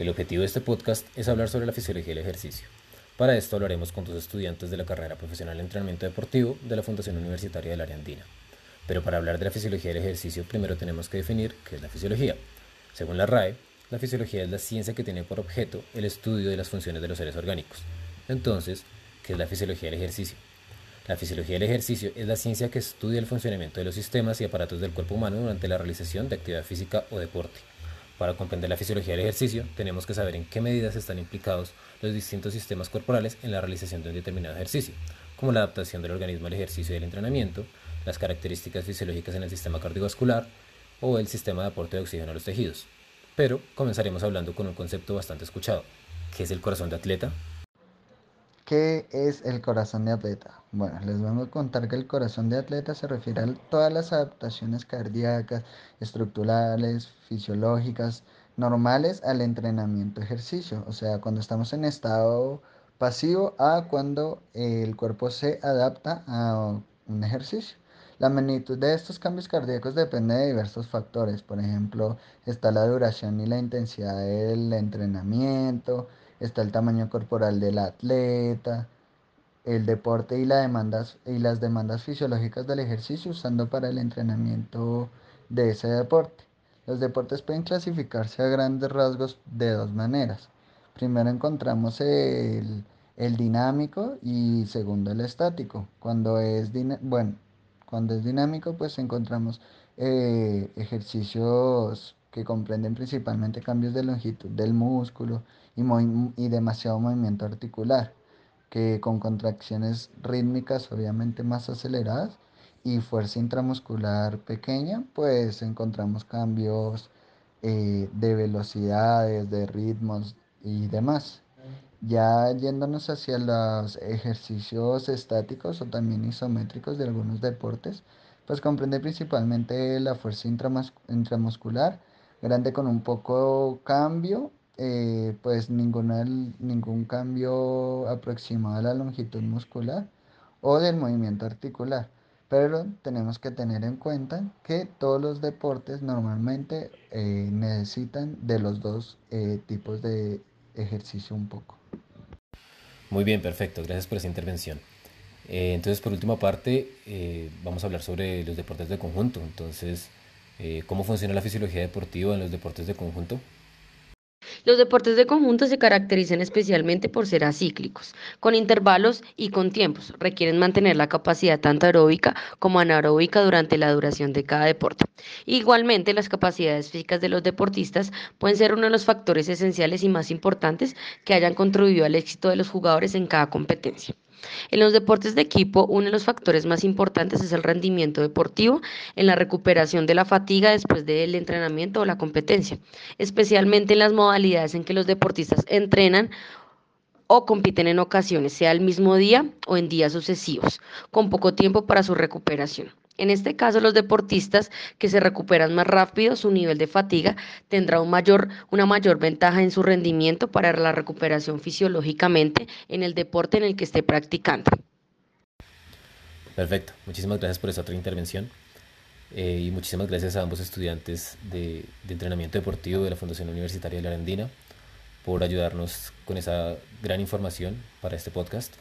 El objetivo de este podcast es hablar sobre la fisiología del ejercicio. Para esto hablaremos con dos estudiantes de la carrera profesional de entrenamiento deportivo de la Fundación Universitaria del Área Andina. Pero para hablar de la fisiología del ejercicio, primero tenemos que definir qué es la fisiología. Según la RAE, la fisiología es la ciencia que tiene por objeto el estudio de las funciones de los seres orgánicos. Entonces, ¿qué es la fisiología del ejercicio? La fisiología del ejercicio es la ciencia que estudia el funcionamiento de los sistemas y aparatos del cuerpo humano durante la realización de actividad física o deporte. Para comprender la fisiología del ejercicio, tenemos que saber en qué medidas están implicados los distintos sistemas corporales en la realización de un determinado ejercicio, como la adaptación del organismo al ejercicio y el entrenamiento, las características fisiológicas en el sistema cardiovascular o el sistema de aporte de oxígeno a los tejidos. Pero comenzaremos hablando con un concepto bastante escuchado, ¿qué es el corazón de atleta? ¿Qué es el corazón de atleta? Bueno, les vamos a contar que el corazón de atleta se refiere a todas las adaptaciones cardíacas, estructurales, fisiológicas, normales al entrenamiento ejercicio. O sea, cuando estamos en estado pasivo a cuando el cuerpo se adapta a un ejercicio. La magnitud de estos cambios cardíacos depende de diversos factores. Por ejemplo, está la duración y la intensidad del entrenamiento, está el tamaño corporal del atleta, el deporte y, las demandas fisiológicas del ejercicio usando para el entrenamiento de ese deporte. Los deportes pueden clasificarse a grandes rasgos de dos maneras. Primero encontramos el, el dinámico y segundo el estático. Cuando es, bueno, cuando es dinámico pues encontramos eh, ejercicios que comprenden principalmente cambios de longitud del músculo y, y demasiado movimiento articular, que con contracciones rítmicas obviamente más aceleradas y fuerza intramuscular pequeña, pues encontramos cambios eh, de velocidades, de ritmos y demás. Ya yéndonos hacia los ejercicios estáticos o también isométricos de algunos deportes, pues comprende principalmente la fuerza intramuscular, grande con un poco cambio, eh, pues ninguna, ningún cambio aproximado a la longitud muscular o del movimiento articular. Pero tenemos que tener en cuenta que todos los deportes normalmente eh, necesitan de los dos eh, tipos de ejercicio un poco. Muy bien, perfecto. Gracias por esa intervención. entonces, por última parte, vamos a hablar sobre los deportes de conjunto. Entonces, eh, ¿Cómo funciona la fisiología deportiva en los deportes de conjunto? Los deportes de conjunto se caracterizan especialmente por ser acíclicos, con intervalos y con tiempos. Requieren mantener la capacidad tanto aeróbica como anaeróbica durante la duración de cada deporte. Igualmente, las capacidades físicas de los deportistas pueden ser uno de los factores esenciales y más importantes que hayan contribuido al éxito de los jugadores en cada competencia. En los deportes de equipo, uno de los factores más importantes es el rendimiento deportivo en la recuperación de la fatiga después del entrenamiento o la competencia, especialmente en las modalidades en que los deportistas entrenan o compiten en ocasiones, sea el mismo día o en días sucesivos, con poco tiempo para su recuperación. En este caso, los deportistas que se recuperan más rápido, su nivel de fatiga tendrá una mayor ventaja en su rendimiento para la recuperación fisiológicamente en el deporte en el que esté practicando. Perfecto, muchísimas gracias por esa otra intervención. Eh, y muchísimas gracias a ambos estudiantes de, de, entrenamiento deportivo de la Fundación Universitaria de la Arandina por ayudarnos con esa gran información para este podcast.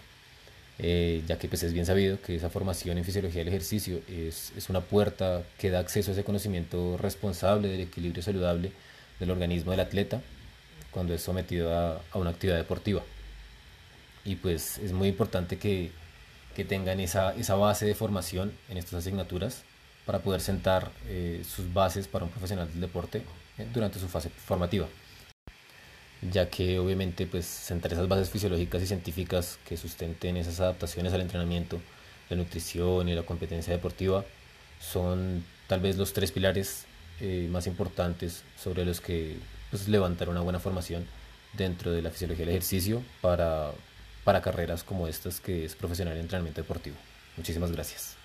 Eh, ya que pues es bien sabido que esa formación en fisiología del ejercicio es, es, una puerta que da acceso a ese conocimiento responsable del equilibrio saludable del organismo del atleta cuando es sometido a, a una actividad deportiva. Y pues es muy importante que, que tengan esa, esa, base de formación en estas asignaturas para poder sentar eh, sus bases para un profesional del deporte eh, durante su fase formativa ya que obviamente pues sentar esas bases fisiológicas y científicas que sustenten esas adaptaciones al entrenamiento, la nutrición y la competencia deportiva son tal vez los tres pilares eh, más importantes sobre los que pues, levantar una buena formación dentro de la fisiología del ejercicio para, para carreras como estas que es profesional en entrenamiento deportivo. Muchísimas gracias.